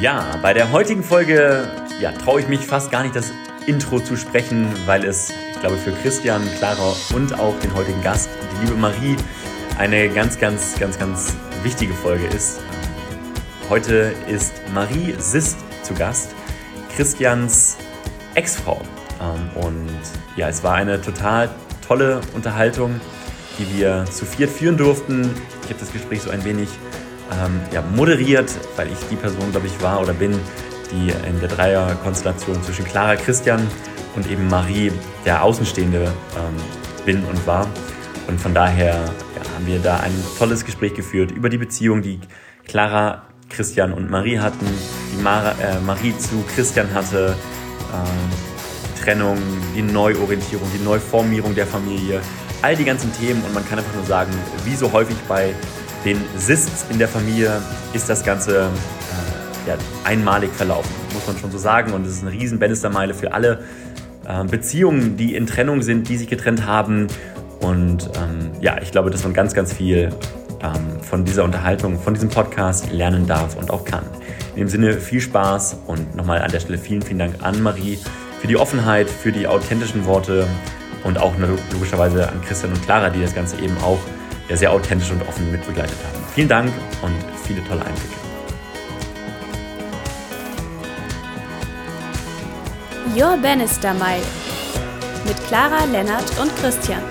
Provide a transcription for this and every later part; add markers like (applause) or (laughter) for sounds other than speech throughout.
Ja, bei der heutigen Folge ja, traue ich mich fast gar nicht, das Intro zu sprechen, weil es, ich glaube, für Christian, Clara und auch den heutigen Gast, die liebe Marie, eine ganz, ganz, ganz, ganz wichtige Folge ist. Heute ist Marie Sist zu Gast, Christians Ex-Frau. Ähm, und ja, es war eine total tolle Unterhaltung, die wir zu viert führen durften. Ich habe das Gespräch so ein wenig ähm, ja, moderiert, weil ich die Person, glaube ich, war oder bin, die in der Dreierkonstellation zwischen Clara, Christian und eben Marie der Außenstehende ähm, bin und war. Und von daher ja, haben wir da ein tolles Gespräch geführt über die Beziehung, die Clara, Christian und Marie hatten, die Mara, äh, Marie zu Christian hatte, äh, Trennung, die Neuorientierung, die Neuformierung der Familie, all die ganzen Themen. Und man kann einfach nur sagen, wie so häufig bei den Sists in der Familie ist das Ganze äh, ja, einmalig verlaufen, muss man schon so sagen. Und es ist eine riesen Bannistermeile für alle äh, Beziehungen, die in Trennung sind, die sich getrennt haben. Und ähm, ja, ich glaube, dass man ganz, ganz viel ähm, von dieser Unterhaltung, von diesem Podcast lernen darf und auch kann. In dem Sinne viel Spaß und nochmal an der Stelle vielen, vielen Dank an Marie für die Offenheit, für die authentischen Worte und auch logischerweise an Christian und Clara, die das Ganze eben auch ja, sehr authentisch und offen mitbegleitet haben. Vielen Dank und viele tolle Einblicke. Your Bannister Mile mit Clara, Lennart und Christian.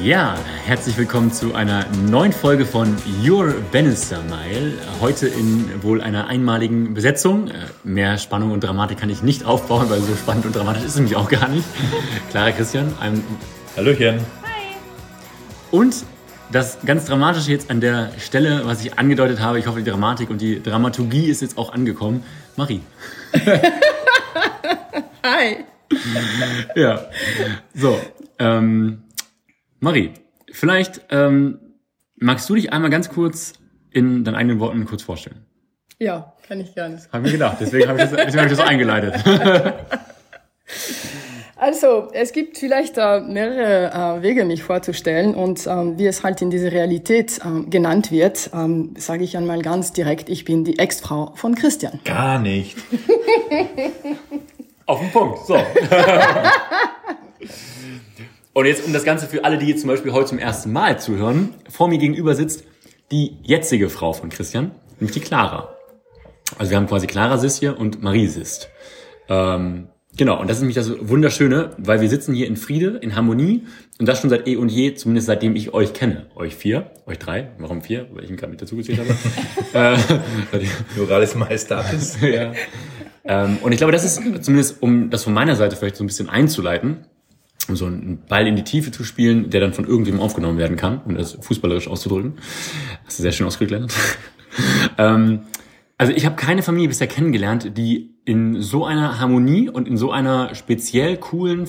Ja, herzlich willkommen zu einer neuen Folge von Your Bannister Mile. Heute in wohl einer einmaligen Besetzung. Äh, mehr Spannung und Dramatik kann ich nicht aufbauen, weil so spannend und dramatisch ist es nämlich auch gar nicht. Clara Christian, ein Hallöchen. Hi. Und das ganz Dramatische jetzt an der Stelle, was ich angedeutet habe, ich hoffe, die Dramatik und die Dramaturgie ist jetzt auch angekommen. Marie. (laughs) Hi. Ja. So. Ähm, Marie, vielleicht ähm, magst du dich einmal ganz kurz in deinen eigenen Worten kurz vorstellen. Ja, kann ich gerne. Habe mir gedacht, deswegen habe ich, das, deswegen hab ich das eingeleitet. (laughs) Also, es gibt vielleicht äh, mehrere äh, Wege, mich vorzustellen. Und ähm, wie es halt in dieser Realität ähm, genannt wird, ähm, sage ich einmal ganz direkt, ich bin die Ex-Frau von Christian. Gar nicht. (laughs) Auf den Punkt, so. (laughs) Und jetzt, um das Ganze für alle, die jetzt zum Beispiel heute zum ersten Mal zuhören, vor mir gegenüber sitzt die jetzige Frau von Christian, nämlich die Clara. Also wir haben quasi Clara Sis hier und Marie Sist. Ähm, Genau, und das ist nämlich das Wunderschöne, weil wir sitzen hier in Friede, in Harmonie und das schon seit eh und je, zumindest seitdem ich euch kenne. Euch vier, euch drei, warum vier? Weil ich ihn gerade mit dazu gezählt habe. (laughs) äh, Pluralis Majestatis. (laughs) ja. Ähm, und ich glaube, das ist zumindest, um das von meiner Seite vielleicht so ein bisschen einzuleiten, so einen Ball in die Tiefe zu spielen, der dann von irgendjemandem aufgenommen werden kann, um das fußballerisch auszudrücken. Hast du sehr schön ausgeklärt. (laughs) ähm, also ich habe keine Familie bisher kennengelernt, die in so einer Harmonie und in so einer speziell coolen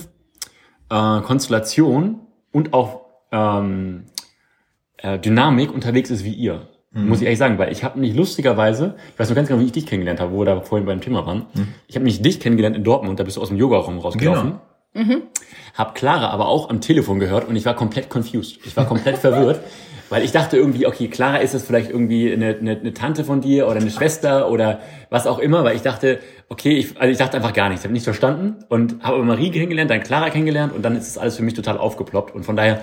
äh, Konstellation und auch ähm, äh, Dynamik unterwegs ist wie ihr. Mhm. Muss ich ehrlich sagen, weil ich habe nicht lustigerweise, ich weiß noch ganz genau, wie ich dich kennengelernt habe, wo wir da vorhin beim Thema waren. Mhm. Ich habe nicht dich kennengelernt in Dortmund, da bist du aus dem Yoga-Raum rausgelaufen. Genau. Mhm. Hab Clara aber auch am Telefon gehört und ich war komplett confused. Ich war komplett (laughs) verwirrt. Weil ich dachte irgendwie, okay, Clara ist es vielleicht irgendwie eine, eine, eine Tante von dir oder eine Schwester oder was auch immer, weil ich dachte, okay, ich, also ich dachte einfach gar nichts, ich habe nicht verstanden und habe aber Marie kennengelernt, dann Clara kennengelernt und dann ist es alles für mich total aufgeploppt und von daher,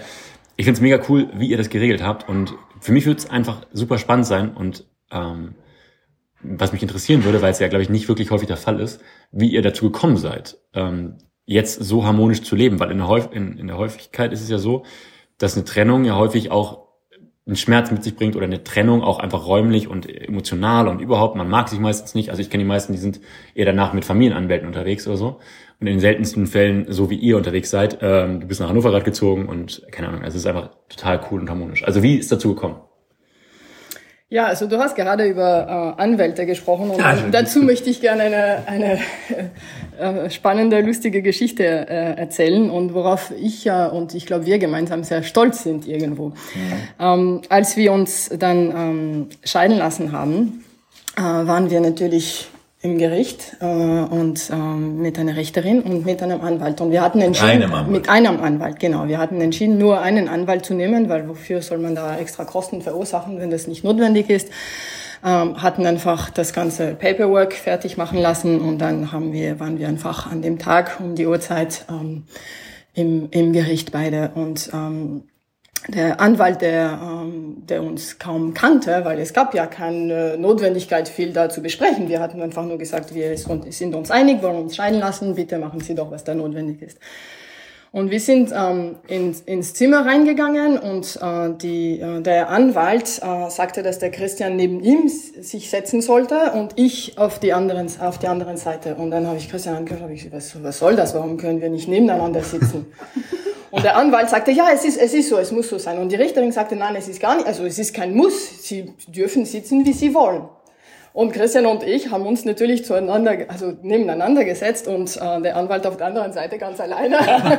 ich finde es mega cool, wie ihr das geregelt habt und für mich wird es einfach super spannend sein und ähm, was mich interessieren würde, weil es ja, glaube ich, nicht wirklich häufig der Fall ist, wie ihr dazu gekommen seid, ähm, jetzt so harmonisch zu leben, weil in der, in, in der Häufigkeit ist es ja so, dass eine Trennung ja häufig auch einen Schmerz mit sich bringt oder eine Trennung auch einfach räumlich und emotional und überhaupt, man mag sich meistens nicht. Also ich kenne die meisten, die sind eher danach mit Familienanwälten unterwegs oder so. Und in den seltensten Fällen, so wie ihr unterwegs seid, ähm, du bist nach Hannover gerade gezogen und keine Ahnung, also es ist einfach total cool und harmonisch. Also wie ist dazu gekommen? Ja, also du hast gerade über äh, Anwälte gesprochen und ja, dazu möchte ich gerne eine, eine (laughs) äh, spannende, lustige Geschichte äh, erzählen und worauf ich äh, und ich glaube wir gemeinsam sehr stolz sind irgendwo. Ja. Ähm, als wir uns dann ähm, scheiden lassen haben, äh, waren wir natürlich im Gericht äh, und ähm, mit einer Richterin und mit einem Anwalt. Und wir hatten entschieden, einem Anwalt. mit einem Anwalt, genau. Wir hatten entschieden, nur einen Anwalt zu nehmen, weil wofür soll man da extra Kosten verursachen, wenn das nicht notwendig ist. Ähm, hatten einfach das ganze Paperwork fertig machen lassen und dann haben wir, waren wir einfach an dem Tag um die Uhrzeit ähm, im, im Gericht beide und ähm, der Anwalt, der, ähm, der uns kaum kannte, weil es gab ja keine Notwendigkeit, viel da zu besprechen. Wir hatten einfach nur gesagt, wir sind uns einig, wollen uns scheiden lassen, bitte machen Sie doch, was da notwendig ist. Und wir sind ähm, ins, ins Zimmer reingegangen und äh, die, äh, der Anwalt äh, sagte, dass der Christian neben ihm sich setzen sollte und ich auf die anderen, auf die anderen Seite. Und dann habe ich Christian angehört, habe ich gesagt, was, was soll das? Warum können wir nicht nebeneinander sitzen? (laughs) Und der Anwalt sagte, ja, es ist, es ist so, es muss so sein. Und die Richterin sagte, nein, es ist gar nicht, also es ist kein Muss. Sie dürfen sitzen, wie Sie wollen. Und Christian und ich haben uns natürlich zueinander, also nebeneinander gesetzt und äh, der Anwalt auf der anderen Seite ganz alleine. (laughs)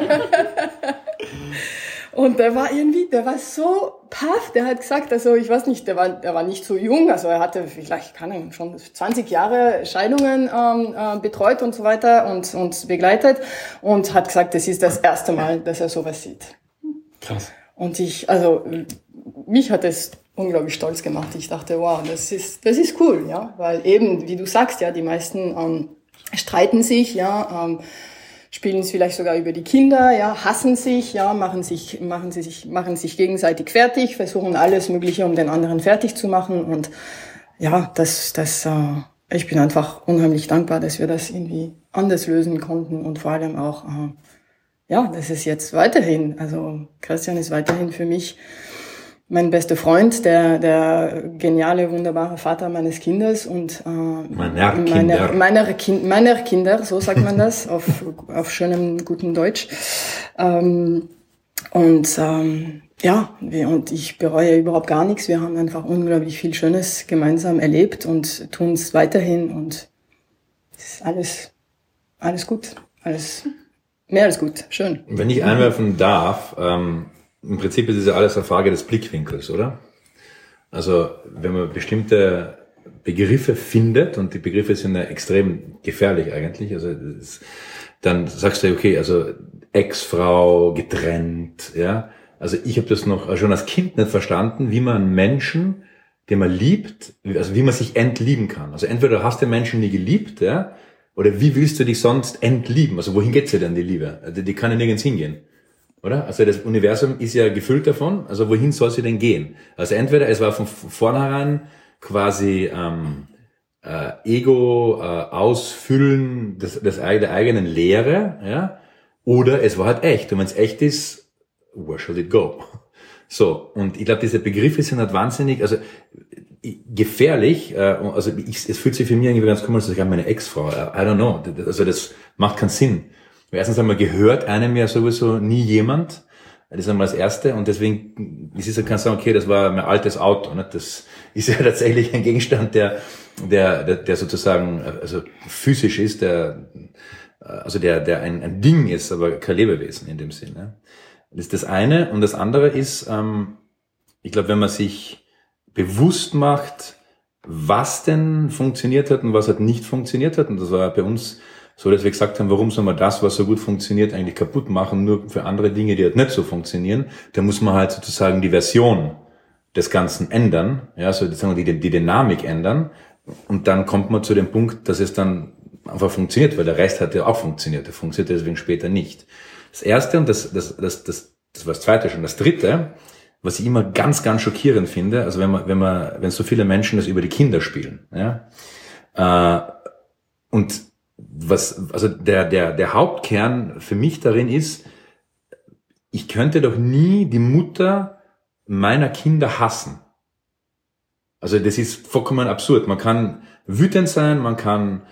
Und der war irgendwie, der war so paff, der hat gesagt, also ich weiß nicht, der war, der war nicht so jung, also er hatte vielleicht, kann ich schon 20 Jahre Scheidungen ähm, äh, betreut und so weiter und, und begleitet und hat gesagt, das ist das erste Mal, dass er sowas sieht. Krass. Und ich, also mich hat es unglaublich stolz gemacht. Ich dachte, wow, das ist, das ist cool, ja, weil eben, wie du sagst, ja, die meisten ähm, streiten sich, ja. Ähm, spielen es vielleicht sogar über die Kinder, ja, hassen sich, ja, machen sich, machen sie sich, machen sich gegenseitig fertig, versuchen alles Mögliche, um den anderen fertig zu machen. Und ja, das, das, äh, ich bin einfach unheimlich dankbar, dass wir das irgendwie anders lösen konnten und vor allem auch, äh, ja, das ist jetzt weiterhin, also Christian ist weiterhin für mich mein bester Freund, der, der geniale, wunderbare Vater meines Kindes und äh, meiner, meiner, Kinder. meiner, kind, meiner Kinder, so sagt man das auf, (laughs) auf schönem, guten Deutsch. Ähm, und ähm, ja, wir, und ich bereue überhaupt gar nichts. Wir haben einfach unglaublich viel Schönes gemeinsam erlebt und tun es weiterhin und es ist alles, alles gut, alles mehr als gut, schön. Wenn ich einwerfen darf, ähm, im Prinzip ist es ja alles eine Frage des Blickwinkels, oder? Also wenn man bestimmte Begriffe findet, und die Begriffe sind ja extrem gefährlich eigentlich, also das, dann sagst du, okay, also Ex-Frau, getrennt, ja. Also ich habe das noch schon als Kind nicht verstanden, wie man Menschen, den man liebt, also wie man sich entlieben kann. Also entweder hast du Menschen nie geliebt, ja, oder wie willst du dich sonst entlieben? Also wohin geht sie denn, die Liebe? Die, die kann ja nirgends hingehen oder? Also das Universum ist ja gefüllt davon. Also wohin soll sie denn gehen? Also entweder es war von vornherein quasi ähm, äh, Ego äh, ausfüllen des, des, der eigenen Lehre, ja, oder es war halt echt. Und wenn es echt ist, where shall it go? (laughs) So, und ich glaube, diese Begriffe sind halt wahnsinnig, also gefährlich, äh, also ich, es fühlt sich für mich irgendwie ganz komisch, dass ich meine Ex-Frau, I don't know, also das macht keinen Sinn. Erstens einmal gehört einem ja sowieso nie jemand. Das ist einmal das Erste. Und deswegen ist es ja kann sagen, okay, das war mein altes Auto. Ne? Das ist ja (laughs) tatsächlich ein Gegenstand, der, der, der, der sozusagen also physisch ist, der, also der, der ein, ein Ding ist, aber kein Lebewesen in dem Sinne. Das ist das eine. Und das andere ist, ähm, ich glaube, wenn man sich bewusst macht, was denn funktioniert hat und was hat nicht funktioniert hat, und das war bei uns so dass wir gesagt haben, warum soll man das, was so gut funktioniert, eigentlich kaputt machen, nur für andere Dinge, die halt nicht so funktionieren. Da muss man halt sozusagen die Version des Ganzen ändern, ja, so sozusagen die, die Dynamik ändern. Und dann kommt man zu dem Punkt, dass es dann einfach funktioniert, weil der Rest hat ja auch funktioniert. Der funktioniert deswegen später nicht. Das erste und das, das, das, das, das war das zweite schon. Das dritte, was ich immer ganz, ganz schockierend finde, also wenn man, wenn man, wenn so viele Menschen das über die Kinder spielen, ja, äh, und was, also der, der, der Hauptkern für mich darin ist, ich könnte doch nie die Mutter meiner Kinder hassen. Also das ist vollkommen absurd. Man kann wütend sein, man kann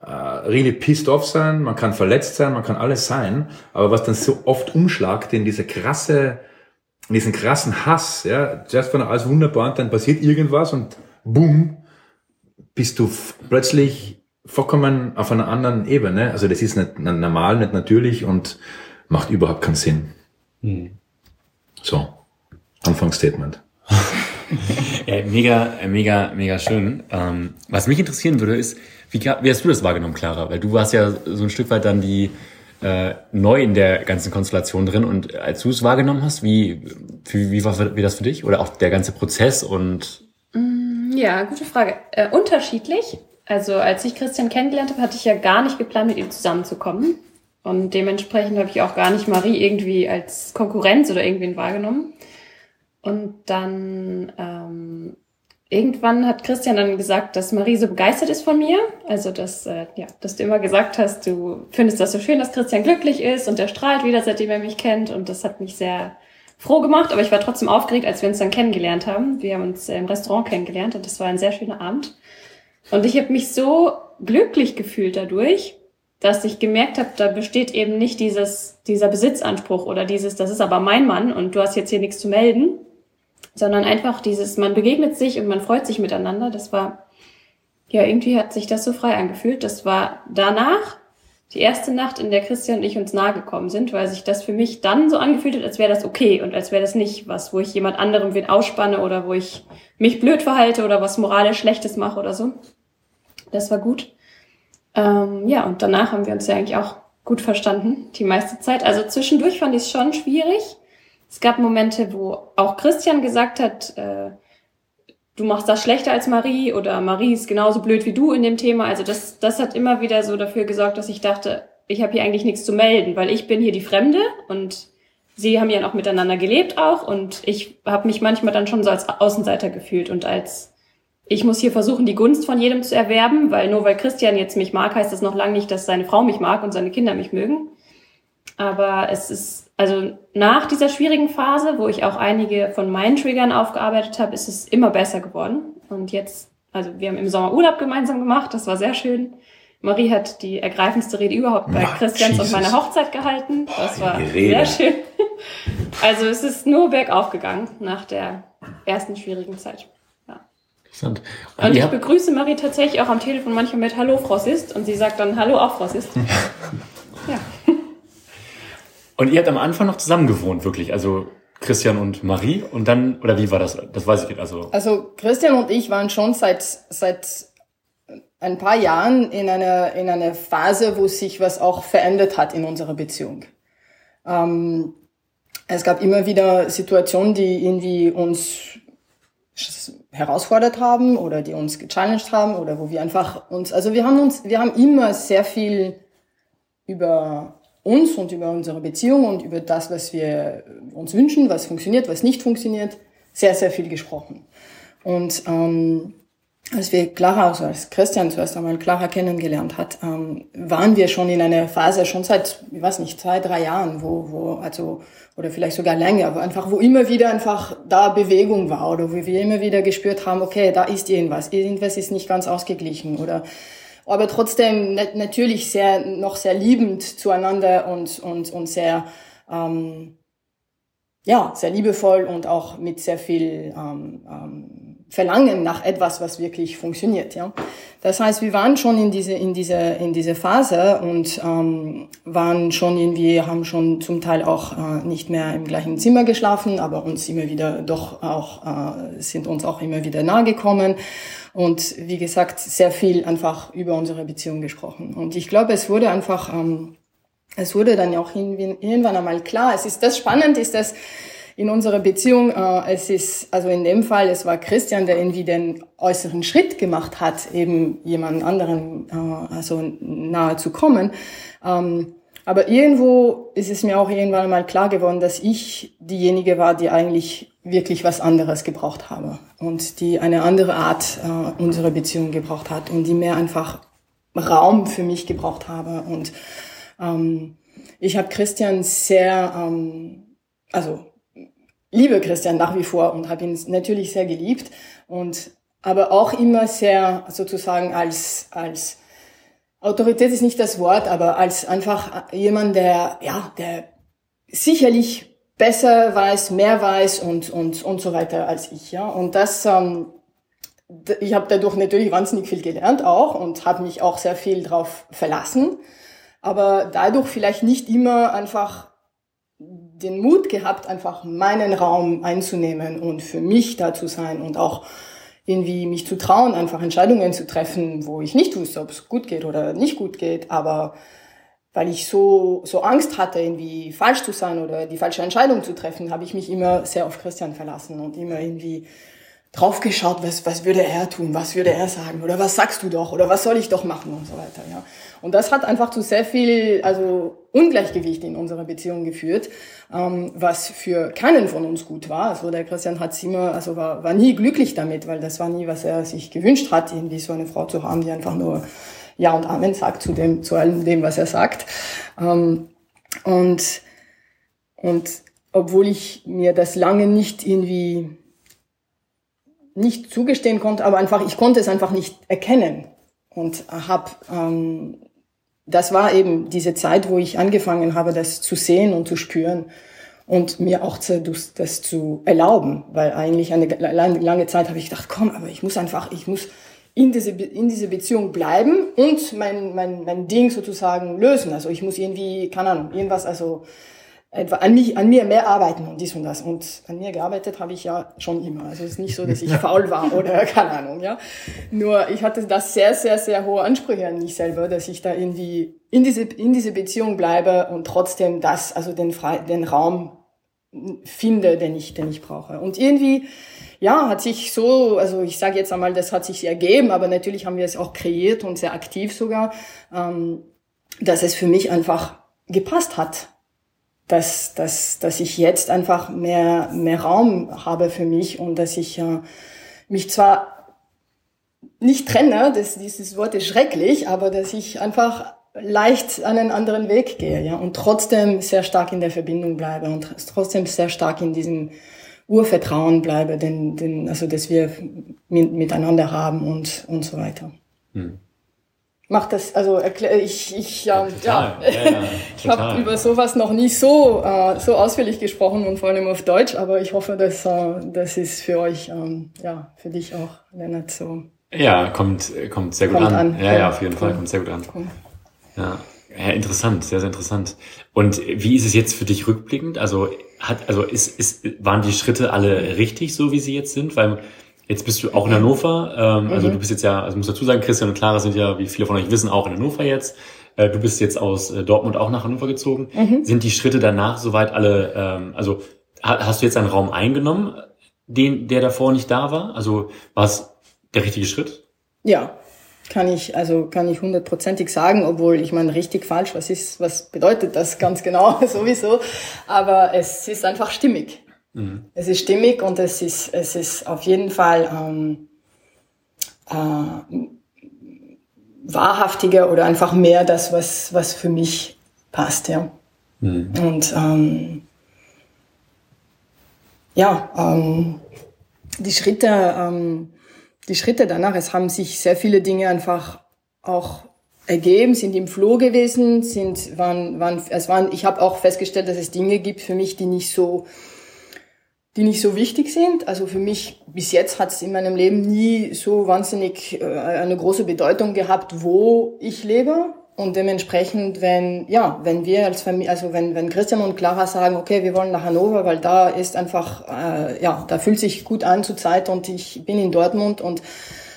äh, really pissed off sein, man kann verletzt sein, man kann alles sein, aber was dann so oft umschlagt in diese krasse, in diesen krassen Hass, ja, zuerst war alles wunderbar und dann passiert irgendwas und boom, bist du plötzlich vollkommen auf einer anderen Ebene. Also das ist nicht normal, nicht natürlich und macht überhaupt keinen Sinn. Mhm. So, Anfangsstatement. ja, (laughs) mega, mega, mega schön. Ähm, was mich interessieren würde, ist, wie, wie hast du das wahrgenommen, Clara? Weil du warst ja so ein Stück weit dann die äh, neu in der ganzen Konstellation drin und als du es wahrgenommen hast, wie, wie, wie war wie das für dich? Oder auch der ganze Prozess und mm, ja, gute Frage. Äh, unterschiedlich. Also als ich Christian kennengelernt habe, hatte ich ja gar nicht geplant, mit ihm zusammenzukommen. Und dementsprechend habe ich auch gar nicht Marie irgendwie als Konkurrenz oder irgendwen wahrgenommen. Und dann ähm, irgendwann hat Christian dann gesagt, dass Marie so begeistert ist von mir. Also dass, äh, ja, dass du immer gesagt hast, du findest das so schön, dass Christian glücklich ist und der strahlt wieder, seitdem er mich kennt. Und das hat mich sehr froh gemacht, aber ich war trotzdem aufgeregt, als wir uns dann kennengelernt haben. Wir haben uns im Restaurant kennengelernt und das war ein sehr schöner Abend. Und ich habe mich so glücklich gefühlt dadurch, dass ich gemerkt habe, da besteht eben nicht dieses, dieser Besitzanspruch oder dieses, das ist aber mein Mann und du hast jetzt hier nichts zu melden, sondern einfach dieses, man begegnet sich und man freut sich miteinander. Das war, ja, irgendwie hat sich das so frei angefühlt. Das war danach die erste Nacht, in der Christian und ich uns nahe gekommen sind, weil sich das für mich dann so angefühlt hat, als wäre das okay und als wäre das nicht was, wo ich jemand anderem wen ausspanne oder wo ich mich blöd verhalte oder was moralisch Schlechtes mache oder so. Das war gut. Ähm, ja, und danach haben wir uns ja eigentlich auch gut verstanden, die meiste Zeit. Also zwischendurch fand ich es schon schwierig. Es gab Momente, wo auch Christian gesagt hat, äh, du machst das schlechter als Marie oder Marie ist genauso blöd wie du in dem Thema. Also das, das hat immer wieder so dafür gesorgt, dass ich dachte, ich habe hier eigentlich nichts zu melden, weil ich bin hier die Fremde und sie haben ja noch miteinander gelebt auch und ich habe mich manchmal dann schon so als Außenseiter gefühlt und als ich muss hier versuchen, die Gunst von jedem zu erwerben, weil nur weil Christian jetzt mich mag, heißt das noch lange nicht, dass seine Frau mich mag und seine Kinder mich mögen. Aber es ist, also nach dieser schwierigen Phase, wo ich auch einige von meinen Triggern aufgearbeitet habe, ist es immer besser geworden. Und jetzt, also wir haben im Sommer Urlaub gemeinsam gemacht, das war sehr schön. Marie hat die ergreifendste Rede überhaupt bei Ach, Christians Jesus. und meiner Hochzeit gehalten. Das war sehr schön. Also es ist nur bergauf gegangen nach der ersten schwierigen Zeit. Interessant. Und, und ich begrüße Marie tatsächlich auch am Telefon manchmal mit Hallo, Frau Sist. Und sie sagt dann Hallo, auch Frau Sist. (laughs) ja. (laughs) Und ihr habt am Anfang noch zusammen gewohnt, wirklich, also Christian und Marie und dann, oder wie war das? Das weiß ich nicht. Also, also Christian und ich waren schon seit, seit ein paar Jahren in einer, in einer Phase, wo sich was auch verändert hat in unserer Beziehung. Ähm, es gab immer wieder Situationen, die irgendwie uns herausfordert haben oder die uns gechallenged haben oder wo wir einfach uns, also wir haben uns, wir haben immer sehr viel über uns und über unsere Beziehung und über das, was wir uns wünschen, was funktioniert, was nicht funktioniert, sehr, sehr viel gesprochen. Und ähm, als wir Clara, also als Christian zuerst einmal Clara kennengelernt hat, ähm, waren wir schon in einer Phase, schon seit, ich weiß nicht, zwei, drei Jahren, wo, wo, also, oder vielleicht sogar länger, aber einfach, wo immer wieder einfach da Bewegung war oder wo wir immer wieder gespürt haben, okay, da ist irgendwas, irgendwas ist nicht ganz ausgeglichen oder aber trotzdem natürlich sehr noch sehr liebend zueinander und und und sehr ähm, ja sehr liebevoll und auch mit sehr viel ähm, ähm, Verlangen nach etwas, was wirklich funktioniert. Ja, das heißt, wir waren schon in diese in diese in diese Phase und ähm, waren schon irgendwie haben schon zum Teil auch äh, nicht mehr im gleichen Zimmer geschlafen, aber uns immer wieder doch auch äh, sind uns auch immer wieder nahe gekommen und wie gesagt sehr viel einfach über unsere Beziehung gesprochen. Und ich glaube, es wurde einfach ähm, es wurde dann auch irgendwann einmal klar. Es ist das Spannend ist, dass in unserer Beziehung, äh, es ist, also in dem Fall, es war Christian, der irgendwie den äußeren Schritt gemacht hat, eben jemand anderen äh, also nahe zu kommen. Ähm, aber irgendwo ist es mir auch irgendwann mal klar geworden, dass ich diejenige war, die eigentlich wirklich was anderes gebraucht habe und die eine andere Art äh, unserer Beziehung gebraucht hat und die mehr einfach Raum für mich gebraucht habe. Und ähm, ich habe Christian sehr, ähm, also liebe Christian nach wie vor und habe ihn natürlich sehr geliebt und aber auch immer sehr sozusagen als als Autorität ist nicht das Wort, aber als einfach jemand, der ja, der sicherlich besser weiß, mehr weiß und und und so weiter als ich, ja. Und das ähm, ich habe dadurch natürlich wahnsinnig viel gelernt auch und habe mich auch sehr viel drauf verlassen, aber dadurch vielleicht nicht immer einfach den Mut gehabt, einfach meinen Raum einzunehmen und für mich da zu sein und auch irgendwie mich zu trauen, einfach Entscheidungen zu treffen, wo ich nicht wusste, ob es gut geht oder nicht gut geht, aber weil ich so, so Angst hatte, irgendwie falsch zu sein oder die falsche Entscheidung zu treffen, habe ich mich immer sehr auf Christian verlassen und immer irgendwie draufgeschaut, was, was würde er tun, was würde er sagen oder was sagst du doch oder was soll ich doch machen und so weiter. Ja. Und das hat einfach zu sehr viel also Ungleichgewicht in unserer Beziehung geführt, ähm, was für keinen von uns gut war. Also der Christian hat immer, also war, war nie glücklich damit, weil das war nie, was er sich gewünscht hat, irgendwie so eine Frau zu haben, die einfach nur Ja und Amen sagt zu dem, zu allem dem, was er sagt. Ähm, und, und obwohl ich mir das lange nicht irgendwie nicht zugestehen konnte, aber einfach, ich konnte es einfach nicht erkennen. Und habe, ähm, das war eben diese Zeit, wo ich angefangen habe, das zu sehen und zu spüren und mir auch zu, das zu erlauben, weil eigentlich eine lange Zeit habe ich gedacht, komm, aber ich muss einfach, ich muss in diese, in diese Beziehung bleiben und mein, mein, mein Ding sozusagen lösen. Also ich muss irgendwie, keine Ahnung, irgendwas, also etwa an, mich, an mir mehr arbeiten und dies und das. Und an mir gearbeitet habe ich ja schon immer. Also es ist nicht so, dass ich (laughs) faul war oder (laughs) keine Ahnung, ja. Nur ich hatte da sehr, sehr, sehr hohe Ansprüche an mich selber, dass ich da irgendwie in diese, in diese Beziehung bleibe und trotzdem das, also den, Frei, den Raum finde, den ich, den ich brauche. Und irgendwie, ja, hat sich so, also ich sage jetzt einmal, das hat sich ergeben, aber natürlich haben wir es auch kreiert und sehr aktiv sogar, ähm, dass es für mich einfach gepasst hat dass, dass, dass ich jetzt einfach mehr, mehr Raum habe für mich und dass ich äh, mich zwar nicht trenne, das, dieses Wort ist schrecklich, aber dass ich einfach leicht einen anderen Weg gehe, ja, und trotzdem sehr stark in der Verbindung bleibe und trotzdem sehr stark in diesem Urvertrauen bleibe, den, den, also, dass wir miteinander haben und, und so weiter. Hm macht das, also erklär, ich, ich, ja, ja, ja, ja (laughs) ich habe über sowas noch nie so, äh, so ausführlich gesprochen und vor allem auf Deutsch, aber ich hoffe, dass äh, das ist für euch, ähm, ja, für dich auch, Lennart, so. Ja, kommt, kommt sehr gut kommt an. an. Ja, ja, auf jeden. Fall, kommt sehr gut an. Ja. Ja, interessant, sehr, sehr interessant. Und wie ist es jetzt für dich rückblickend? Also hat, also ist, ist, waren die Schritte alle richtig, so wie sie jetzt sind? Weil Jetzt bist du auch in Hannover. Ähm, also mhm. du bist jetzt ja, also muss dazu sagen, Christian und Clara sind ja, wie viele von euch wissen, auch in Hannover jetzt. Äh, du bist jetzt aus äh, Dortmund auch nach Hannover gezogen. Mhm. Sind die Schritte danach soweit alle, ähm, also hast du jetzt einen Raum eingenommen, den, der davor nicht da war? Also war es der richtige Schritt? Ja, kann ich, also kann ich hundertprozentig sagen, obwohl ich meine, richtig falsch, was ist, was bedeutet das ganz genau (laughs) sowieso? Aber es ist einfach stimmig. Mhm. Es ist stimmig und es ist, es ist auf jeden Fall ähm, äh, wahrhaftiger oder einfach mehr das, was, was für mich passt, ja. Mhm. Und ähm, ja, ähm, die Schritte, ähm, die Schritte danach, es haben sich sehr viele Dinge einfach auch ergeben, sind im Floh gewesen, sind, waren, waren, es waren, ich habe auch festgestellt, dass es Dinge gibt für mich, die nicht so die nicht so wichtig sind. Also für mich bis jetzt hat es in meinem Leben nie so wahnsinnig äh, eine große Bedeutung gehabt, wo ich lebe. Und dementsprechend, wenn, ja, wenn wir als Familie, also wenn, wenn Christian und Clara sagen, okay, wir wollen nach Hannover, weil da ist einfach, äh, ja, da fühlt sich gut an zur Zeit und ich bin in Dortmund und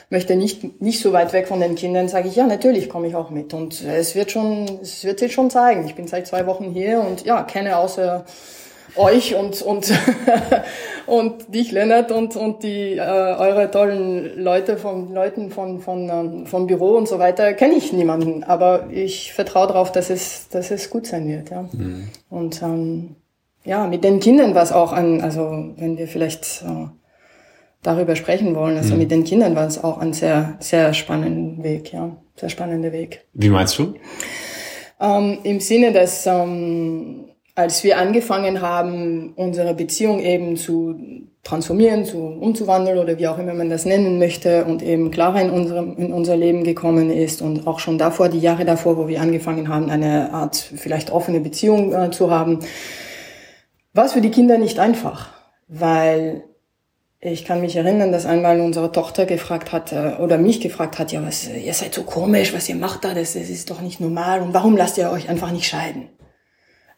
möchte nicht, nicht so weit weg von den Kindern, sage ich, ja, natürlich komme ich auch mit. Und es wird schon, es wird sich schon zeigen. Ich bin seit zwei Wochen hier und ja, kenne außer euch und und (laughs) und dich Lennart und und die äh, eure tollen Leute von Leuten von von ähm, vom Büro und so weiter kenne ich niemanden, aber ich vertraue darauf, dass es dass es gut sein wird, ja. Mhm. Und ähm, ja, mit den Kindern war es auch ein, also wenn wir vielleicht äh, darüber sprechen wollen, also mhm. mit den Kindern war es auch ein sehr sehr spannender Weg, ja, sehr spannender Weg. Wie meinst du? Ähm, Im Sinne, dass ähm, als wir angefangen haben, unsere Beziehung eben zu transformieren, zu umzuwandeln oder wie auch immer man das nennen möchte und eben Clara in, unserem, in unser Leben gekommen ist und auch schon davor, die Jahre davor, wo wir angefangen haben, eine Art vielleicht offene Beziehung äh, zu haben, war es für die Kinder nicht einfach, weil ich kann mich erinnern, dass einmal unsere Tochter gefragt hat äh, oder mich gefragt hat, ja, was, ihr seid so komisch, was ihr macht da, das, das ist doch nicht normal und warum lasst ihr euch einfach nicht scheiden?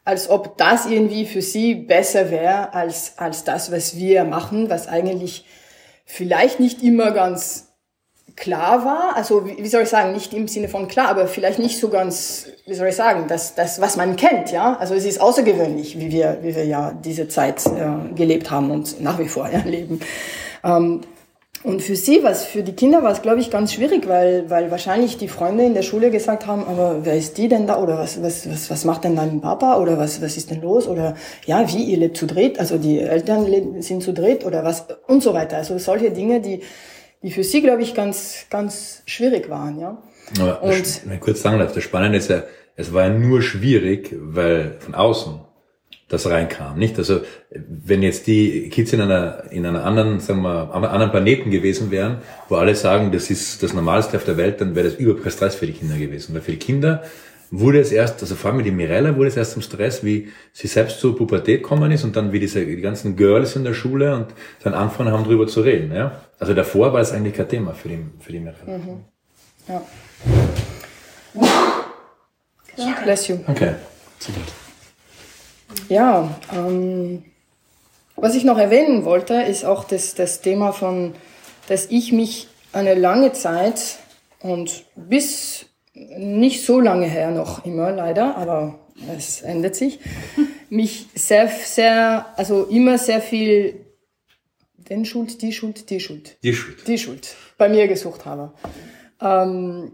Als ob das irgendwie für sie besser wäre als, als das, was wir machen, was eigentlich vielleicht nicht immer ganz klar war, also wie, soll ich sagen, nicht im Sinne von klar, aber vielleicht nicht so ganz, wie soll ich sagen, das, das was man kennt, ja. Also es ist außergewöhnlich, wie wir, wie wir ja diese Zeit äh, gelebt haben und nach wie vor ja, leben. Ähm, und für sie, was für die Kinder war es, glaube ich, ganz schwierig, weil, weil wahrscheinlich die Freunde in der Schule gesagt haben, aber wer ist die denn da? Oder was, was, was, was macht denn dein Papa? Oder was, was ist denn los? Oder ja, wie, ihr lebt zu dritt? Also die Eltern sind zu dritt oder was? Und so weiter. Also solche Dinge, die, die für sie, glaube ich, ganz, ganz schwierig waren, ja. Aber und, wenn ich kurz sagen darf, das Spannende ist ja, es war ja nur schwierig, weil von außen das reinkam, nicht? Also, wenn jetzt die Kids in einer, in einer anderen, sagen wir, einem anderen Planeten gewesen wären, wo alle sagen, das ist das Normalste auf der Welt, dann wäre das überpreis Stress für die Kinder gewesen. Weil für die Kinder wurde es erst, also vor allem mit die Mirella wurde es erst zum Stress, wie sie selbst zur Pubertät gekommen ist und dann wie diese, die ganzen Girls in der Schule und dann angefangen haben, drüber zu reden, ja. Also davor war es eigentlich kein Thema für die, für die Mirella. Mhm. Ja. Bless you. Okay. Ja, ähm, was ich noch erwähnen wollte, ist auch das, das Thema von, dass ich mich eine lange Zeit und bis nicht so lange her noch immer leider, aber es ändert sich, (laughs) mich sehr, sehr, also immer sehr viel den Schuld, die Schuld, die Schuld. Die Schuld. Die Schuld bei mir gesucht habe. Ähm,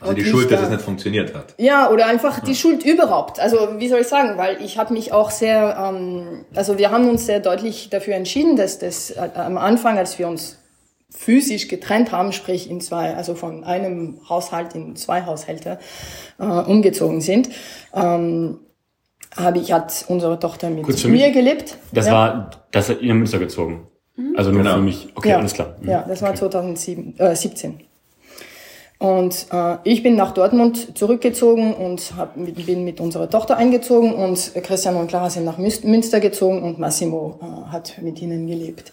also die Schuld, dass es nicht funktioniert hat. Ja, oder einfach ja. die Schuld überhaupt. Also wie soll ich sagen, weil ich habe mich auch sehr, ähm, also wir haben uns sehr deutlich dafür entschieden, dass das äh, am Anfang, als wir uns physisch getrennt haben, sprich in zwei, also von einem Haushalt in zwei Haushalte äh, umgezogen sind, ähm, habe ich hat unsere Tochter mit Kurz mir gelebt. Das ja. war, das hat ihr Münster gezogen. Mhm. Also nur genau. für mich. Okay, ja. alles klar. Mhm. Ja, das war okay. 2017. Äh, 17. Und äh, ich bin nach Dortmund zurückgezogen und hab, bin mit unserer Tochter eingezogen und Christian und Clara sind nach Münster gezogen und Massimo äh, hat mit ihnen gelebt.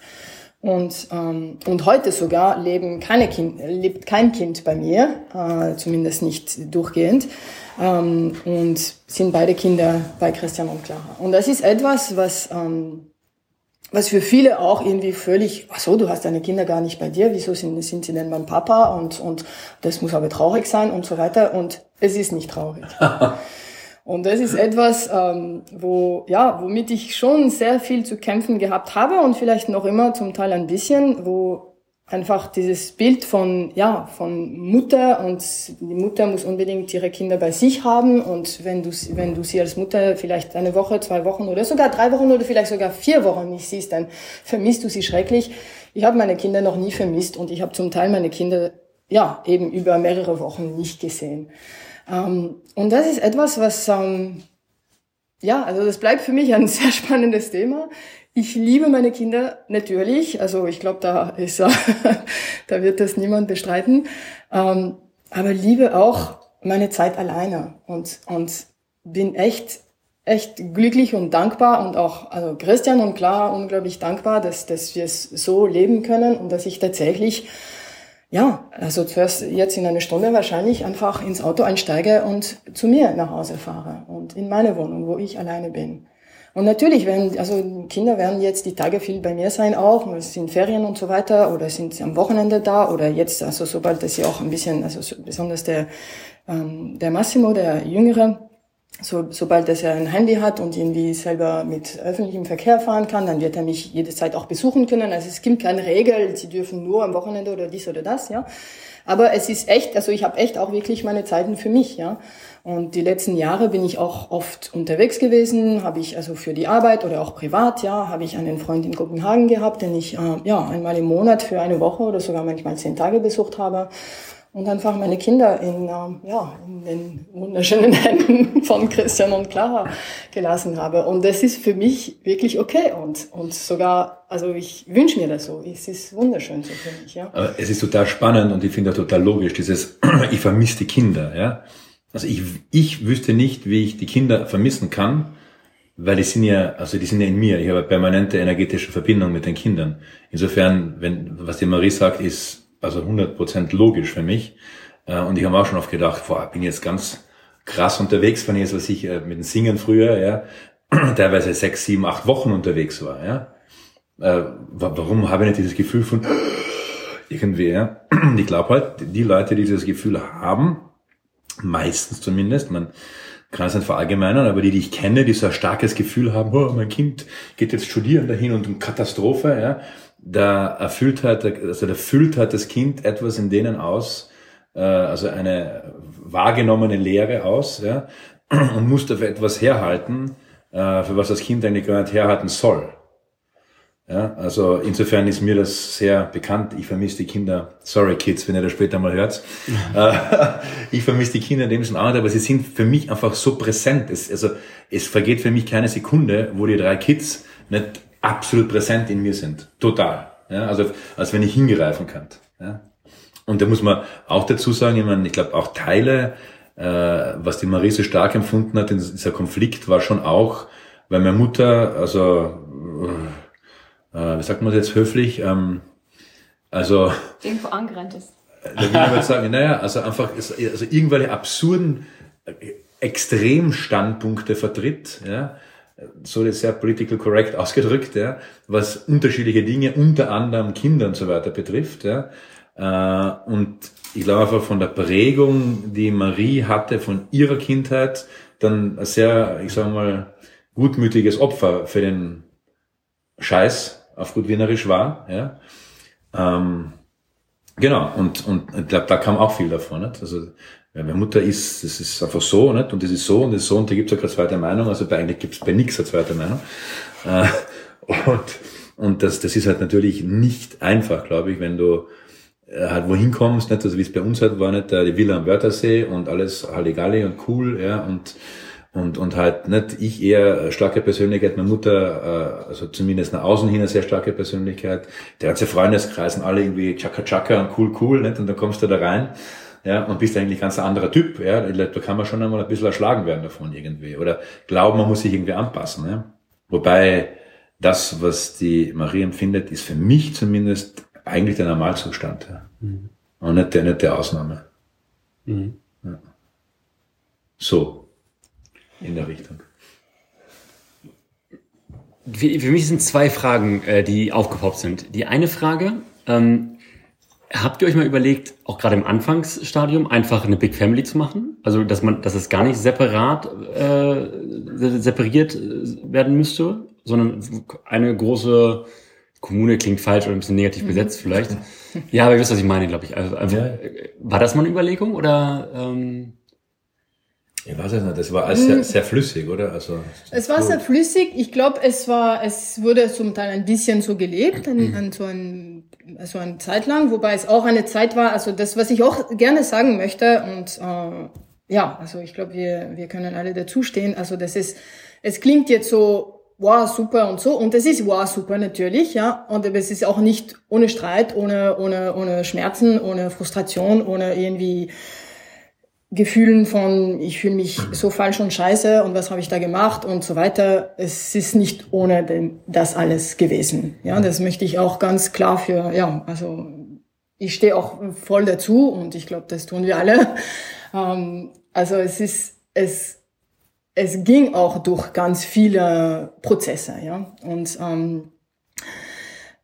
Und, ähm, und heute sogar leben keine kind, lebt kein Kind bei mir, äh, zumindest nicht durchgehend. Ähm, und sind beide Kinder bei Christian und Clara. Und das ist etwas, was ähm, was für viele auch irgendwie völlig, ach so, du hast deine Kinder gar nicht bei dir, wieso sind, sind sie denn beim Papa und, und das muss aber traurig sein und so weiter und es ist nicht traurig. (laughs) und das ist etwas, ähm, wo, ja, womit ich schon sehr viel zu kämpfen gehabt habe und vielleicht noch immer zum Teil ein bisschen, wo einfach dieses Bild von, ja, von Mutter und die Mutter muss unbedingt ihre Kinder bei sich haben und wenn du, wenn du sie als Mutter vielleicht eine Woche, zwei Wochen oder sogar drei Wochen oder vielleicht sogar vier Wochen nicht siehst, dann vermisst du sie schrecklich. Ich habe meine Kinder noch nie vermisst und ich habe zum Teil meine Kinder, ja, eben über mehrere Wochen nicht gesehen. Ähm, und das ist etwas, was, ähm, ja, also das bleibt für mich ein (laughs) sehr spannendes Thema. Ich liebe meine Kinder natürlich, also ich glaube, da ist, (laughs) da wird das niemand bestreiten. Ähm, aber liebe auch meine Zeit alleine und und bin echt echt glücklich und dankbar und auch also Christian und Clara unglaublich dankbar, dass dass wir es so leben können und dass ich tatsächlich ja, also zuerst jetzt in einer Stunde wahrscheinlich einfach ins Auto einsteige und zu mir nach Hause fahre und in meine Wohnung, wo ich alleine bin. Und natürlich werden, also Kinder werden jetzt die Tage viel bei mir sein auch, es sind Ferien und so weiter oder sind sie am Wochenende da oder jetzt, also sobald dass sie auch ein bisschen, also besonders der, ähm, der Massimo, der Jüngere, so, sobald dass er ein Handy hat und irgendwie selber mit öffentlichem Verkehr fahren kann, dann wird er mich jede Zeit auch besuchen können. Also es gibt keine Regel, sie dürfen nur am Wochenende oder dies oder das, ja. Aber es ist echt, also ich habe echt auch wirklich meine Zeiten für mich, ja. Und die letzten Jahre bin ich auch oft unterwegs gewesen, habe ich also für die Arbeit oder auch privat, ja, habe ich einen Freund in Kopenhagen gehabt, den ich äh, ja einmal im Monat für eine Woche oder sogar manchmal zehn Tage besucht habe und einfach meine Kinder in, äh, ja, in den wunderschönen (laughs) Händen von Christian und Clara gelassen habe. Und das ist für mich wirklich okay und, und sogar, also ich wünsche mir das so. Es ist wunderschön so für mich, ja. Es ist total spannend und ich finde total logisch, dieses, (clears throat) ich vermisse die Kinder, ja. Also ich, ich wüsste nicht, wie ich die Kinder vermissen kann, weil die sind ja, also die sind ja in mir. Ich habe eine permanente energetische Verbindung mit den Kindern. Insofern, wenn, was die Marie sagt, ist also 100% logisch für mich. Äh, und ich habe auch schon oft gedacht, boah, bin jetzt ganz, krass unterwegs, wenn ich jetzt, was ich äh, mit dem Singen früher, ja, (clears throat) teilweise sechs, sieben, acht Wochen unterwegs war, ja. Äh, warum habe ich nicht dieses Gefühl von (gasps) irgendwie, ja? (clears throat) Ich glaube halt, die Leute, die dieses Gefühl haben, meistens zumindest, man kann es nicht verallgemeinern, aber die, die ich kenne, die so ein starkes Gefühl haben, oh, mein Kind geht jetzt studieren dahin und um Katastrophe, ja, da erfüllt hat, also da füllt hat das Kind etwas in denen aus, äh, also eine wahrgenommene Lehre aus, ja, (clears throat) und muss dafür etwas herhalten, äh, für was das Kind eigentlich gar nicht herhalten soll. Ja, also insofern ist mir das sehr bekannt. Ich vermisse die Kinder. Sorry Kids, wenn ihr das später mal hört. Äh, (laughs) ich vermisse die Kinder in dem Sinne auch nicht, aber sie sind für mich einfach so präsent. Es, also es vergeht für mich keine Sekunde, wo die drei Kids nicht absolut präsent in mir sind. Total. Ja, also als wenn ich hingreifen kann. Ja. Und da muss man auch dazu sagen, ich meine, ich glaube auch Teile, äh, was die Marie so stark empfunden hat, in dieser Konflikt war schon auch, weil meine Mutter, also äh, wie sagt man das jetzt höflich, ähm, also irgendwo angerannt ist. Da will ich mal sagen, naja, also einfach also irgendwelche absurden äh, Extremstandpunkte vertritt, ja, so ist sehr political correct ausgedrückt, ja, was unterschiedliche Dinge, unter anderem Kinder und so weiter betrifft, ja. Äh, und ich glaube einfach von der Prägung, die Marie hatte von ihrer Kindheit, dann ein sehr, ich sage mal, gutmütiges Opfer für den Scheiß, auf gut Wienerisch war. Ja. Ähm, genau, und, und ich glaube, da kam auch viel davon. Nicht? Also ja, meine Mutter ist, das ist einfach so, nicht? und das ist so und das ist so und da gibt es auch keine zweite Meinung, also bei, eigentlich gibt es bei nichts eine zweite Meinung. Äh, (laughs) und und das, das ist halt natürlich nicht einfach, glaube ich, wenn du äh, halt wohin kommst, nicht, also wie es bei uns halt war, nicht, die Villa am Wörthersee und alles Halligalli und cool, ja, und und, und halt nicht ich eher starke Persönlichkeit, meine Mutter, äh, also zumindest nach außen hin eine sehr starke Persönlichkeit. Der ganze Freundeskreis und alle irgendwie Chaka Chaka und cool cool, nicht? Und dann kommst du da rein, ja, und bist eigentlich ganz ein anderer Typ, ja. Da kann man schon einmal ein bisschen erschlagen werden davon irgendwie. Oder glauben, man muss sich irgendwie anpassen, ja. Wobei das, was die Marie empfindet, ist für mich zumindest eigentlich der Normalzustand. Ja. Mhm. Und nicht der, nicht der Ausnahme. Mhm. Ja. So in der Richtung. Für mich sind zwei Fragen, äh, die aufgepoppt sind. Die eine Frage, ähm, habt ihr euch mal überlegt, auch gerade im Anfangsstadium, einfach eine Big Family zu machen? Also, dass man, dass es gar nicht separat, äh, separiert äh, werden müsste, sondern eine große Kommune klingt falsch oder ein bisschen negativ mhm. besetzt vielleicht. Ja, aber ihr wisst, was ich meine, glaube ich. Also, einfach, ja. War das mal eine Überlegung oder? Ähm ich weiß es nicht, das war alles sehr, sehr flüssig, oder? Also, es war sehr flüssig. Ich glaube, es war, es wurde zum Teil ein bisschen so gelebt, an, an so ein, also eine Zeit lang, wobei es auch eine Zeit war, also das, was ich auch gerne sagen möchte und, äh, ja, also ich glaube, wir, wir können alle dazustehen. Also das ist, es klingt jetzt so, wow, super und so. Und es ist wow, super natürlich, ja. Und es ist auch nicht ohne Streit, ohne, ohne, ohne Schmerzen, ohne Frustration, ohne irgendwie Gefühlen von, ich fühle mich so falsch und scheiße und was habe ich da gemacht und so weiter. Es ist nicht ohne den, das alles gewesen. Ja, das möchte ich auch ganz klar für, ja, also ich stehe auch voll dazu und ich glaube, das tun wir alle. (laughs) Ähm, also es ist, es, es ging auch durch ganz viele Prozesse, ja. Und ähm,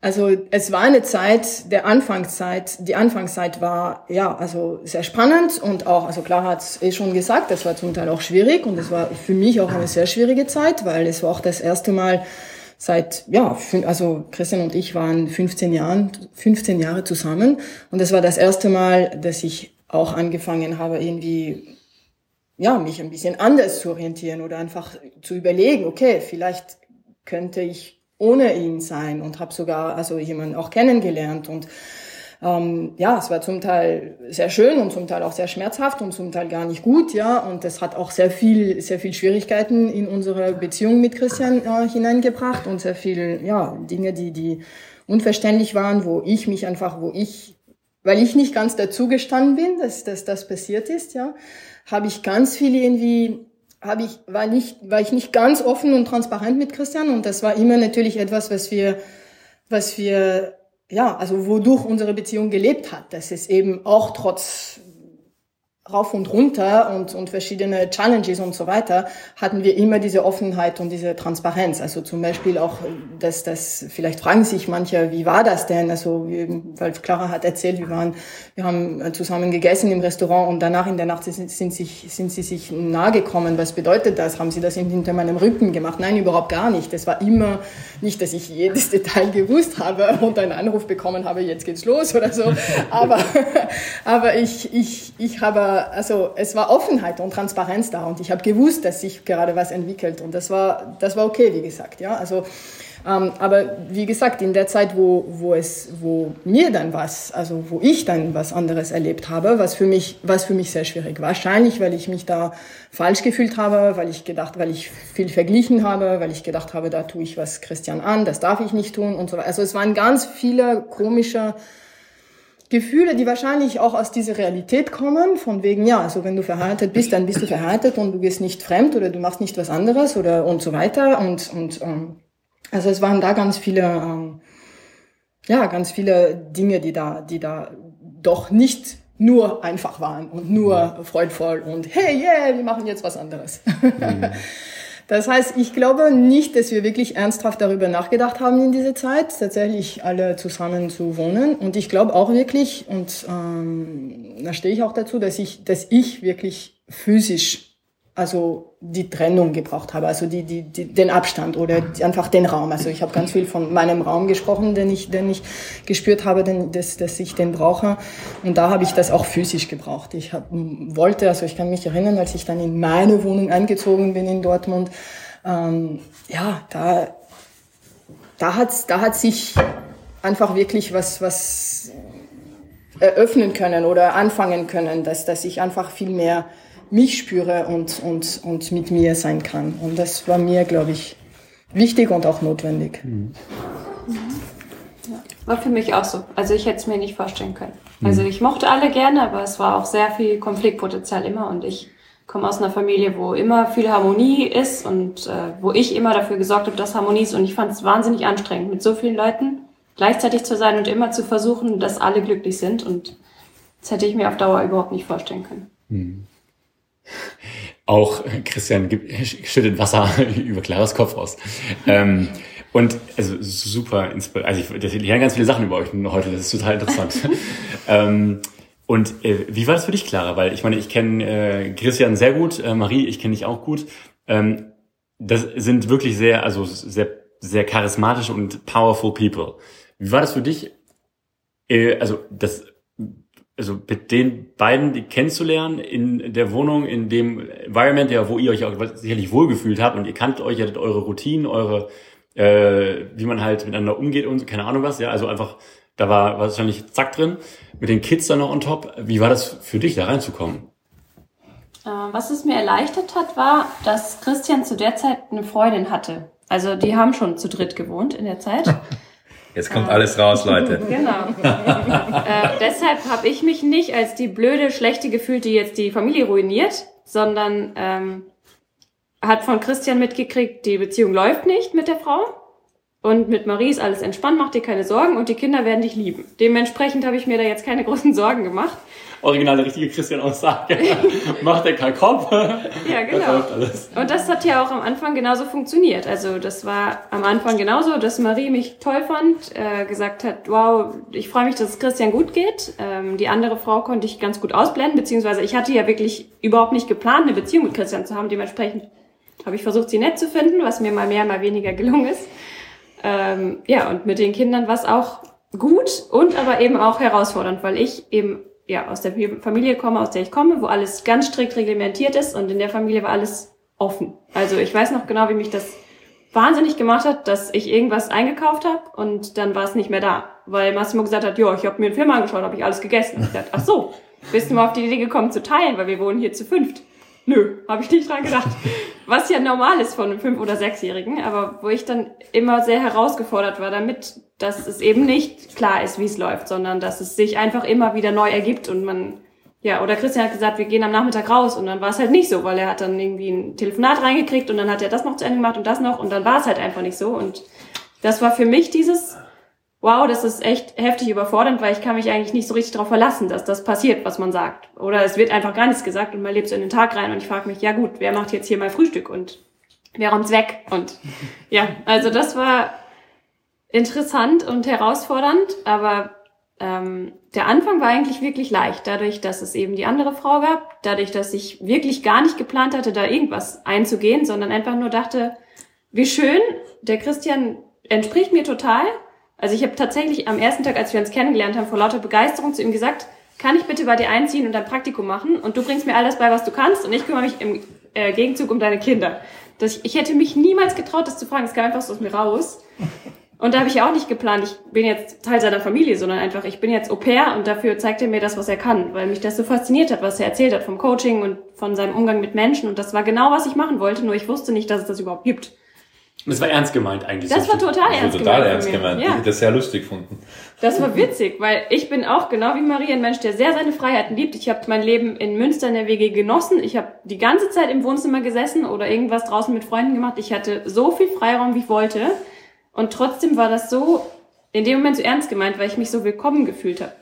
also es war eine Zeit, der Anfangszeit, die Anfangszeit war ja also sehr spannend und auch, also klar hat es eh schon gesagt, das war zum Teil auch schwierig und es war für mich auch eine sehr schwierige Zeit, weil es war auch das erste Mal seit, ja, also Christian und ich waren 15 Jahren, 15 Jahre zusammen und es war das erste Mal, dass ich auch angefangen habe, irgendwie ja, mich ein bisschen anders zu orientieren oder einfach zu überlegen, okay, vielleicht könnte ich ohne ihn sein und habe sogar also jemanden auch kennengelernt und ähm, ja, es war zum Teil sehr schön und zum Teil auch sehr schmerzhaft und zum Teil gar nicht gut, ja. Und es hat auch sehr viel, sehr viel Schwierigkeiten in unsere Beziehung mit Christian äh, hineingebracht und sehr viel, ja, Dinge, die, die unverständlich waren, wo ich mich einfach, wo ich, weil ich nicht ganz dazu gestanden bin, dass, dass das passiert ist, ja, habe ich ganz viel irgendwie habe ich, war nicht, war ich nicht ganz offen und transparent mit Christian. Und das war immer natürlich etwas, was wir, was wir, ja, also wodurch unsere Beziehung gelebt hat, dass es eben auch trotz rauf und runter und, und verschiedene Challenges und so weiter, hatten wir immer diese Offenheit und diese Transparenz. Also zum Beispiel auch, dass das, vielleicht fragen sich manche, wie war das denn? Also, weil Clara hat erzählt, wir waren, wir haben zusammen gegessen im Restaurant und danach in der Nacht sind, sind, sich, sind sie sich nahe gekommen. Was bedeutet das? Haben sie das hinter meinem Rücken gemacht? Nein, überhaupt gar nicht. Es war immer nicht, dass ich jedes (laughs) Detail gewusst habe und einen Anruf bekommen habe, jetzt geht's los oder so. Aber, (laughs) aber ich, ich, ich habe also es war Offenheit und Transparenz da und ich habe gewusst, dass sich gerade was entwickelt und das war, das war okay, wie gesagt, ja. Also, ähm, aber wie gesagt, in der Zeit, wo, wo es, wo mir dann was, also wo ich dann was anderes erlebt habe, was für mich, was für mich sehr schwierig. Wahrscheinlich, weil ich mich da falsch gefühlt habe, weil ich gedacht, weil ich viel verglichen habe, weil ich gedacht habe, da tue ich was Christian an, das darf ich nicht tun und so weiter. Also es waren ganz viele komische Gefühle, die wahrscheinlich auch aus dieser Realität kommen, von wegen, ja, also wenn du verheiratet bist, dann bist du verheiratet und du gehst nicht fremd oder du machst nicht was anderes oder und so weiter. Und, und ähm, also es waren da ganz viele, ähm, ja, ganz viele Dinge, die da, die da doch nicht nur einfach waren und nur freudvoll und hey, yeah, wir machen jetzt was anderes. Mhm. (laughs) Das heißt, ich glaube nicht, dass wir wirklich ernsthaft darüber nachgedacht haben in dieser Zeit, tatsächlich alle zusammen zu wohnen. Und ich glaube auch wirklich, und ähm, da stehe ich auch dazu, dass ich, dass ich wirklich physisch also die Trennung gebraucht habe, also die, die, die, den Abstand oder einfach den Raum. Also ich habe ganz viel von meinem Raum gesprochen, den ich, den ich gespürt habe, den, dass, dass ich den brauche. Und da habe ich das auch physisch gebraucht. Ich hab, wollte, also ich kann mich erinnern, als ich dann in meine Wohnung eingezogen bin in Dortmund, ähm, ja, da, da hat, da hat sich einfach wirklich was, was eröffnen können oder anfangen können, dass, dass ich einfach viel mehr mich spüre und, und, und mit mir sein kann. Und das war mir, glaube ich, wichtig und auch notwendig. Mhm. War für mich auch so. Also ich hätte es mir nicht vorstellen können. Mhm. Also ich mochte alle gerne, aber es war auch sehr viel Konfliktpotenzial immer und ich komme aus einer Familie, wo immer viel Harmonie ist und äh, wo ich immer dafür gesorgt habe, dass Harmonie ist und ich fand es wahnsinnig anstrengend, mit so vielen Leuten gleichzeitig zu sein und immer zu versuchen, dass alle glücklich sind und das hätte ich mir auf Dauer überhaupt nicht vorstellen können. Mhm. Auch Christian schüttet Wasser (laughs) über Claras Kopf aus. Ähm, und also super inspiriert. Also ich, ich lerne ganz viele Sachen über euch heute. Das ist total interessant. (laughs) ähm, und äh, wie war das für dich, Clara? Weil ich meine, ich kenne äh, Christian sehr gut, äh, Marie, ich kenne dich auch gut. Ähm, das sind wirklich sehr, also sehr, sehr charismatische und powerful people. Wie war das für dich? Äh, also das also mit den beiden die kennenzulernen in der Wohnung, in dem Environment, ja, wo ihr euch auch sicherlich wohlgefühlt habt und ihr kannt euch, ihr hattet eure Routinen, eure, äh, wie man halt miteinander umgeht und keine Ahnung was, ja, also einfach, da war wahrscheinlich zack drin, mit den Kids dann noch on top. Wie war das für dich, da reinzukommen? Äh, was es mir erleichtert hat, war, dass Christian zu der Zeit eine Freundin hatte. Also die haben schon zu dritt gewohnt in der Zeit. (laughs) Jetzt kommt alles raus, Leute. (laughs) Genau. äh, deshalb habe ich mich nicht als die blöde, schlechte gefühlt, die jetzt die Familie ruiniert, sondern ähm, hat von Christian mitgekriegt, die Beziehung läuft nicht mit der Frau. Und mit Marie ist alles entspannt, mach dir keine Sorgen und die Kinder werden dich lieben. Dementsprechend habe ich mir da jetzt keine großen Sorgen gemacht originale richtige Christian-Aussage. (laughs) Macht der keinen Kopf. Ja, genau. Und das hat ja auch am Anfang genauso funktioniert. Also das war am Anfang genauso, dass Marie mich toll fand, äh, gesagt hat, wow, ich freue mich, dass es Christian gut geht. Ähm, die andere Frau konnte ich ganz gut ausblenden, beziehungsweise ich hatte ja wirklich überhaupt nicht geplant, eine Beziehung mit Christian zu haben. Dementsprechend habe ich versucht, sie nett zu finden, was mir mal mehr, mal weniger gelungen ist. Ähm, ja, und mit den Kindern war auch gut und aber eben auch herausfordernd, weil ich eben ja, aus der Familie komme, aus der ich komme, wo alles ganz strikt reglementiert ist und in der Familie war alles offen. Also ich weiß noch genau, wie mich das wahnsinnig gemacht hat, dass ich irgendwas eingekauft habe und dann war es nicht mehr da, weil Massimo gesagt hat, ja, ich habe mir einen Film angeschaut, habe ich alles gegessen. Und ich dachte, ach so, bist du mal auf die Idee gekommen zu teilen, weil wir wohnen hier zu fünft. Nö, habe ich nicht dran gedacht. Was ja normal ist von einem Fünf- oder Sechsjährigen, aber wo ich dann immer sehr herausgefordert war damit, dass es eben nicht klar ist, wie es läuft, sondern dass es sich einfach immer wieder neu ergibt und man, ja, oder Christian hat gesagt, wir gehen am Nachmittag raus und dann war es halt nicht so, weil er hat dann irgendwie ein Telefonat reingekriegt und dann hat er das noch zu Ende gemacht und das noch und dann war es halt einfach nicht so und das war für mich dieses, wow, das ist echt heftig überfordernd, weil ich kann mich eigentlich nicht so richtig darauf verlassen, dass das passiert, was man sagt. Oder es wird einfach gar nichts gesagt und man lebt so in den Tag rein und ich frage mich, ja gut, wer macht jetzt hier mal Frühstück und wer räumt's weg? Und ja, also das war interessant und herausfordernd, aber ähm, der Anfang war eigentlich wirklich leicht, dadurch, dass es eben die andere Frau gab, dadurch, dass ich wirklich gar nicht geplant hatte, da irgendwas einzugehen, sondern einfach nur dachte, wie schön, der Christian entspricht mir total also ich habe tatsächlich am ersten Tag, als wir uns kennengelernt haben, vor lauter Begeisterung zu ihm gesagt, kann ich bitte bei dir einziehen und ein Praktikum machen und du bringst mir alles bei, was du kannst und ich kümmere mich im äh, Gegenzug um deine Kinder. Das, ich, hätte mich niemals getraut, das zu fragen. Es kam einfach so aus mir raus. Und da habe ich auch nicht geplant, ich bin jetzt Teil seiner Familie, sondern einfach, ich bin jetzt Au pair und dafür zeigt er mir das, was er kann, weil mich das so fasziniert hat, was er erzählt hat vom Coaching und von seinem Umgang mit Menschen. Und das war genau, was ich machen wollte, nur ich wusste nicht, dass es das überhaupt gibt. Und das war ernst gemeint eigentlich. Das war total Das ernst war total gemeint. ernst gemeint. Ich Ja. hätte das sehr lustig gefunden. Das war witzig, weil ich bin auch genau wie Marie ein Mensch, der sehr seine Freiheiten liebt. Ich habe mein Leben in Münster in der WG genossen. Ich habe die ganze Zeit im Wohnzimmer gesessen oder irgendwas draußen mit Freunden gemacht. Ich hatte so viel Freiraum, wie ich wollte. Und trotzdem war das so in dem Moment so ernst gemeint, weil ich mich so willkommen gefühlt habe.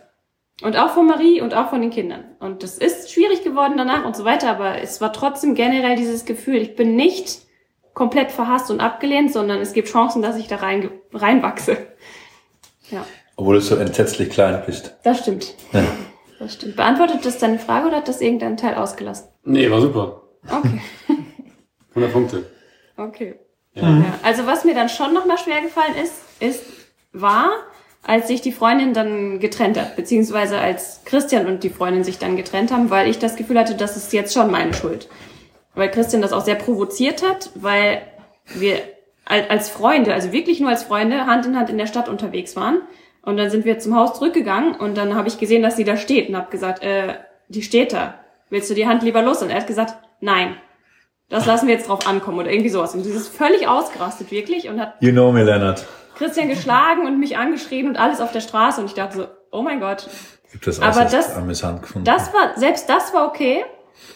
Und auch von Marie und auch von den Kindern. Und das ist schwierig geworden danach und so weiter, aber es war trotzdem generell dieses Gefühl, ich bin nicht komplett verhasst und abgelehnt, sondern es gibt Chancen, dass ich da rein, reinwachse. Ja. Obwohl du so entsetzlich klein bist. Das stimmt. Ja. Das stimmt. Beantwortet das deine Frage oder hat das irgendein Teil ausgelassen? Nee, war super. Okay, (laughs) 100 Punkte. okay. Ja. Ja. Also was mir dann schon nochmal schwer gefallen ist, ist, war, als sich die Freundin dann getrennt hat, beziehungsweise als Christian und die Freundin sich dann getrennt haben, weil ich das Gefühl hatte, das ist jetzt schon meine Schuld. Weil Christian das auch sehr provoziert hat, weil wir al- als Freunde, also wirklich nur als Freunde, Hand in Hand in der Stadt unterwegs waren. Und dann sind wir zum Haus zurückgegangen und dann habe ich gesehen, dass sie da steht und habe gesagt, äh, die steht da. Willst du die Hand lieber los? Und er hat gesagt, nein. Das lassen wir jetzt drauf ankommen oder irgendwie sowas. Und dieses völlig ausgerastet wirklich und hat You know me, Leonard. Christian geschlagen und mich angeschrien und alles auf der Straße und ich dachte so, oh mein Gott. Habe das Aber äußerst das-. Das war, selbst das war okay,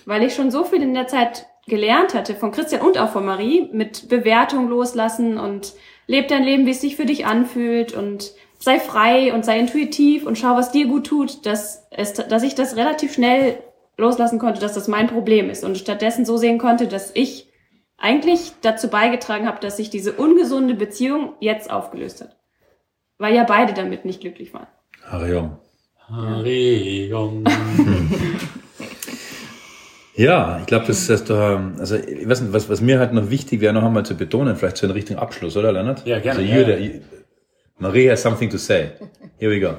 weil ich schon so viel in der Zeit gelernt hatte, von Christian und auch von Marie, mit Bewertung loslassen und leb dein Leben, wie es sich für dich anfühlt und sei frei und sei intuitiv und schau, was dir gut tut, dass, es, dass ich das relativ schnell loslassen konnte, dass das mein Problem ist und stattdessen so sehen konnte, dass ich eigentlich dazu beigetragen habe, dass sich diese ungesunde Beziehung jetzt aufgelöst hat. Weil ja beide damit nicht glücklich waren. Hariom. Harion. (laughs) Ja, ich glaube, das ist da, also ich weiß nicht, was, was mir halt noch wichtig wäre, noch einmal zu betonen, vielleicht zu einem richtigen Abschluss, oder Leonard? Ja, gerne, Also ja, you, ja. the- Maria has something to say. Here we go.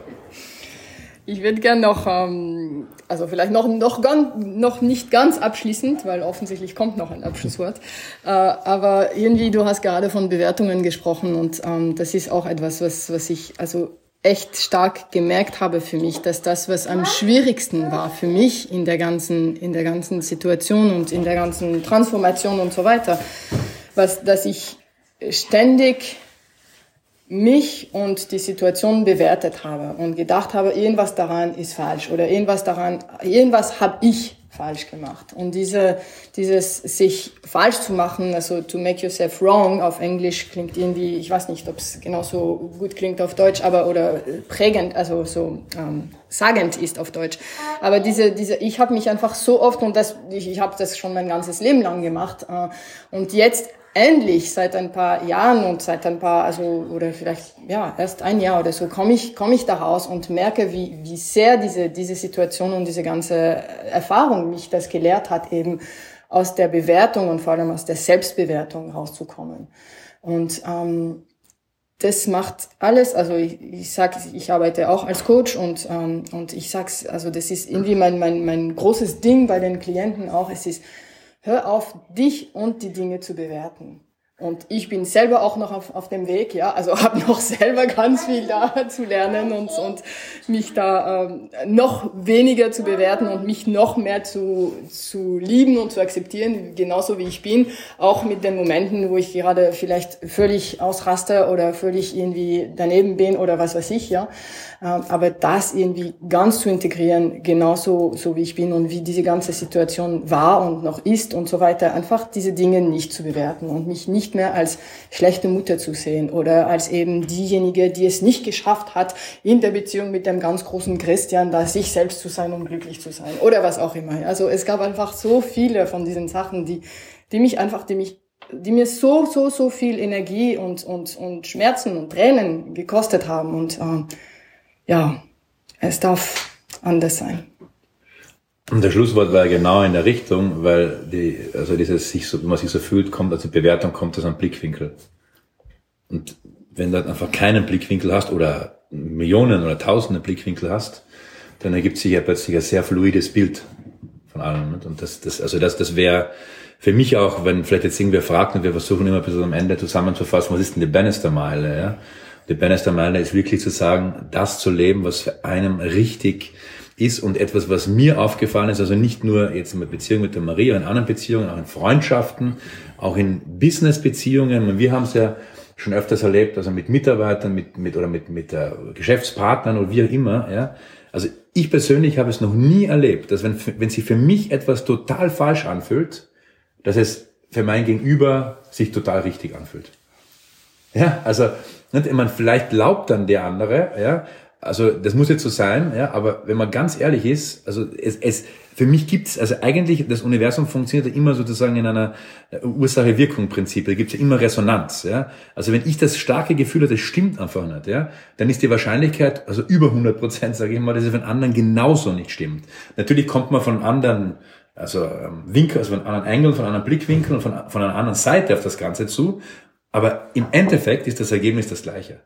Ich würde gern noch, ähm, also vielleicht noch, noch, ganz, noch nicht ganz abschließend, weil offensichtlich kommt noch ein Abschlusswort. Äh, aber irgendwie, du hast gerade von Bewertungen gesprochen und ähm, das ist auch etwas, was, was ich also echt stark gemerkt habe für mich, dass das, was am schwierigsten war für mich in der ganzen, in der ganzen Situation und in der ganzen Transformation und so weiter, was, dass ich ständig mich und die Situation bewertet habe und gedacht habe, irgendwas daran ist falsch oder irgendwas daran, irgendwas habe ich falsch gemacht. Und diese, dieses sich falsch zu machen, also to make yourself wrong auf Englisch klingt irgendwie, ich weiß nicht, ob es genauso gut klingt auf Deutsch, aber oder prägend, also so ähm, sagend ist auf Deutsch. Aber diese, diese, ich habe mich einfach so oft und das, ich, ich habe das schon mein ganzes Leben lang gemacht äh, und jetzt endlich seit ein paar Jahren und seit ein paar, also oder vielleicht ja erst ein Jahr oder so, komme ich komme ich da raus und merke, wie wie sehr diese diese Situation und diese ganze Erfahrung mich das gelehrt hat, eben aus der Bewertung und vor allem aus der Selbstbewertung rauszukommen. Und ähm, das macht alles, also ich, ich sag, ich arbeite auch als Coach und ähm, und ich sag's, also das ist irgendwie mein mein mein großes Ding bei den Klienten auch. Es ist hör auf, dich und die Dinge zu bewerten. Und ich bin selber auch noch auf, auf dem Weg, ja, also (laughs) habe noch selber ganz viel da zu lernen und, und mich da ähm, noch weniger zu bewerten und mich noch mehr zu, zu lieben und zu akzeptieren, genauso wie ich bin, auch mit den Momenten, wo ich gerade vielleicht völlig ausraste oder völlig irgendwie daneben bin oder was weiß ich, ja. Ähm, aber das irgendwie ganz zu integrieren, genauso so wie ich bin und wie diese ganze Situation war und noch ist und so weiter, einfach diese Dinge nicht zu bewerten und mich nicht mehr als schlechte Mutter zu sehen oder als eben diejenige, die es nicht geschafft hat, in der Beziehung mit dem ganz großen Christian da sich selbst zu sein, um glücklich zu sein oder was auch immer. Also es gab einfach so viele von diesen Sachen, die, die mich einfach, die mich die mir so, so, so viel Energie und, und, und Schmerzen und Tränen gekostet haben. Und ähm, ja, es darf anders sein. Und der Schlusswort war genau in der Richtung, weil die, also dieses sich so, wenn man sich so fühlt, kommt, also Bewertung kommt aus einem Blickwinkel. Und wenn du einfach keinen Blickwinkel hast oder Millionen oder Tausende Blickwinkel hast, dann ergibt sich ja plötzlich ein sehr fluides Bild von allem. Und das, das, also das, das wäre für mich auch, wenn vielleicht jetzt irgendwer fragt und wir versuchen immer bis am Ende zusammenzufassen, was ist denn die Bannister-Meile, ja? Die Bannister-Meile ist wirklich zu sagen, das zu leben, was für einem richtig ist und etwas, was mir aufgefallen ist, also nicht nur jetzt in der Beziehung mit der Maria, in anderen Beziehungen, auch in Freundschaften, auch in Business-Beziehungen. Wir haben es ja schon öfters erlebt, also mit Mitarbeitern, mit, mit oder mit, mit äh, Geschäftspartnern oder wie auch immer, ja. Also ich persönlich habe es noch nie erlebt, dass wenn, wenn sich für mich etwas total falsch anfühlt, dass es für mein Gegenüber sich total richtig anfühlt. Ja, also, nicht, man vielleicht glaubt dann der andere, ja, also das muss jetzt so sein, ja, aber wenn man ganz ehrlich ist, also es, es für mich gibt's also eigentlich das Universum funktioniert ja immer sozusagen in einer äh, Ursache-Wirkung-Prinzip. Da gibt's ja immer Resonanz. Ja? Also wenn ich das starke Gefühl habe, das stimmt einfach nicht, ja, dann ist die Wahrscheinlichkeit, also über 100 Prozent, sage ich mal, dass es von anderen genauso nicht stimmt. Natürlich kommt man von anderen also ähm, Winkel, also von anderen Engel, von einem Blickwinkel und von, von einer anderen Seite auf das Ganze zu. Aber im Endeffekt ist das Ergebnis das gleiche.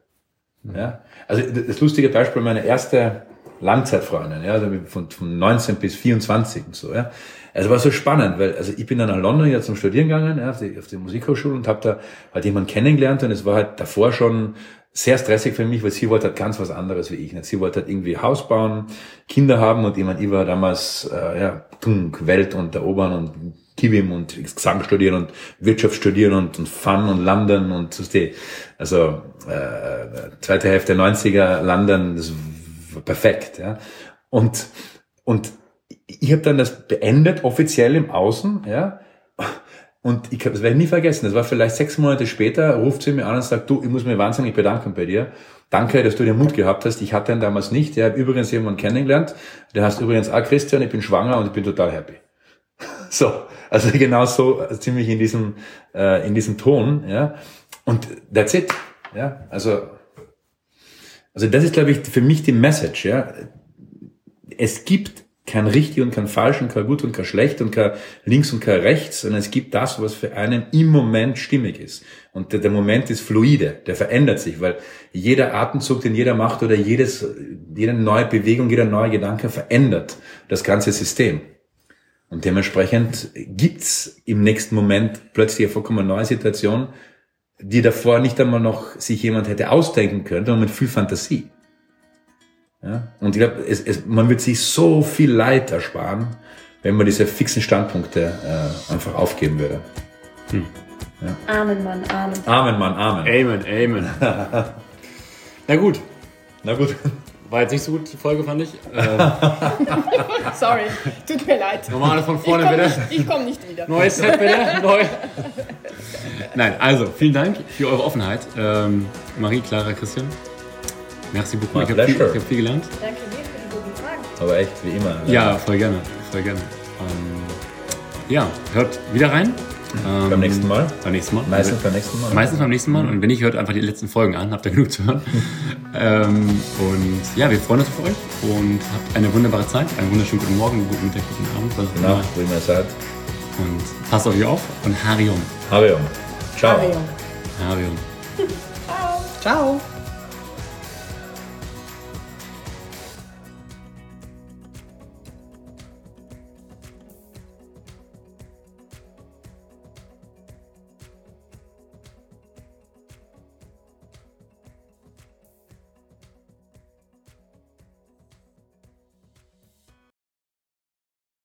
Ja? Also das lustige Beispiel, meine erste Langzeitfreundin, ja, also von, von 19 bis 24 und so, ja. Also war so spannend, weil also ich bin dann nach London ja zum Studieren gegangen, ja, auf die, auf die Musikhochschule und habe da halt jemanden kennengelernt und es war halt davor schon sehr stressig für mich, weil sie wollte halt ganz was anderes wie ich. Nicht? Sie wollte halt irgendwie Haus bauen, Kinder haben und jemand, ich war damals äh, ja, Welt und erobern und Kibim und Gesang studieren und Wirtschaft studieren und, und Fun und London und so also äh, zweite Hälfte der 90er London, das war perfekt. Ja. Und, und ich habe dann das beendet, offiziell im Außen, ja. Und ich das werde ich nie vergessen. Das war vielleicht sechs Monate später, ruft sie mir an und sagt, du, ich muss mir wahnsinnig bedanken bei dir. Danke, dass du den Mut gehabt hast. Ich hatte ihn damals nicht. Ich habe übrigens jemanden kennengelernt. Der heißt übrigens auch Christian, ich bin schwanger und ich bin total happy. (laughs) So, also genau so also ziemlich in diesem, äh, in diesem Ton, ja. Und that's it. Ja, also, also das ist, glaube ich, für mich die Message, ja. Es gibt kein richtig und kein falsch und kein gut und kein schlecht und kein links und kein rechts, sondern es gibt das, was für einen im Moment stimmig ist. Und der, der Moment ist fluide, der verändert sich, weil jeder Atemzug, den jeder macht oder jedes, jede neue Bewegung, jeder neue Gedanke verändert das ganze System. Und dementsprechend gibt's im nächsten Moment plötzlich eine vollkommen neue Situation, die davor nicht einmal noch sich jemand hätte ausdenken können, sondern mit viel Fantasie. Ja? Und ich glaube, es, es, man wird sich so viel Leid ersparen, wenn man diese fixen Standpunkte äh, einfach aufgeben würde. Hm. Ja. Amen, Mann, Amen. Amen, Mann, Amen. Amen, Amen. (laughs) Na gut. Na gut. War jetzt nicht so gut, die Folge fand ich. (laughs) Ähm, (laughs) Sorry, tut mir leid. Nochmal von vorne ich bitte. Nicht, ich komme nicht wieder. Neues Set bitte. Neu. Nein, also vielen Dank für eure Offenheit. Ähm, Marie, Clara, Christian. Merci beaucoup. Ich habe viel, hab viel, gelernt. Danke dir für die guten Fragen. Aber echt, wie immer. Ne? Ja, voll gerne. Voll gerne. Ähm, ja, hört wieder rein. Ähm, beim nächsten Mal? Beim nächsten Mal. Meistens beim nächsten Mal. Meistens beim nächsten Mal. Und wenn nicht, hört einfach die letzten Folgen an. Habt ihr genug zu hören. (laughs) ähm, und ja, wir freuen uns auf euch und habt eine wunderbare Zeit. Einen wunderschönen guten Morgen, guten Mittag, guten Abend. Was genau, wie man sagt. Und passt auf euch auf und Harium. Harium. Ciao. Harium. Harium. (laughs) Ciao. Ciao.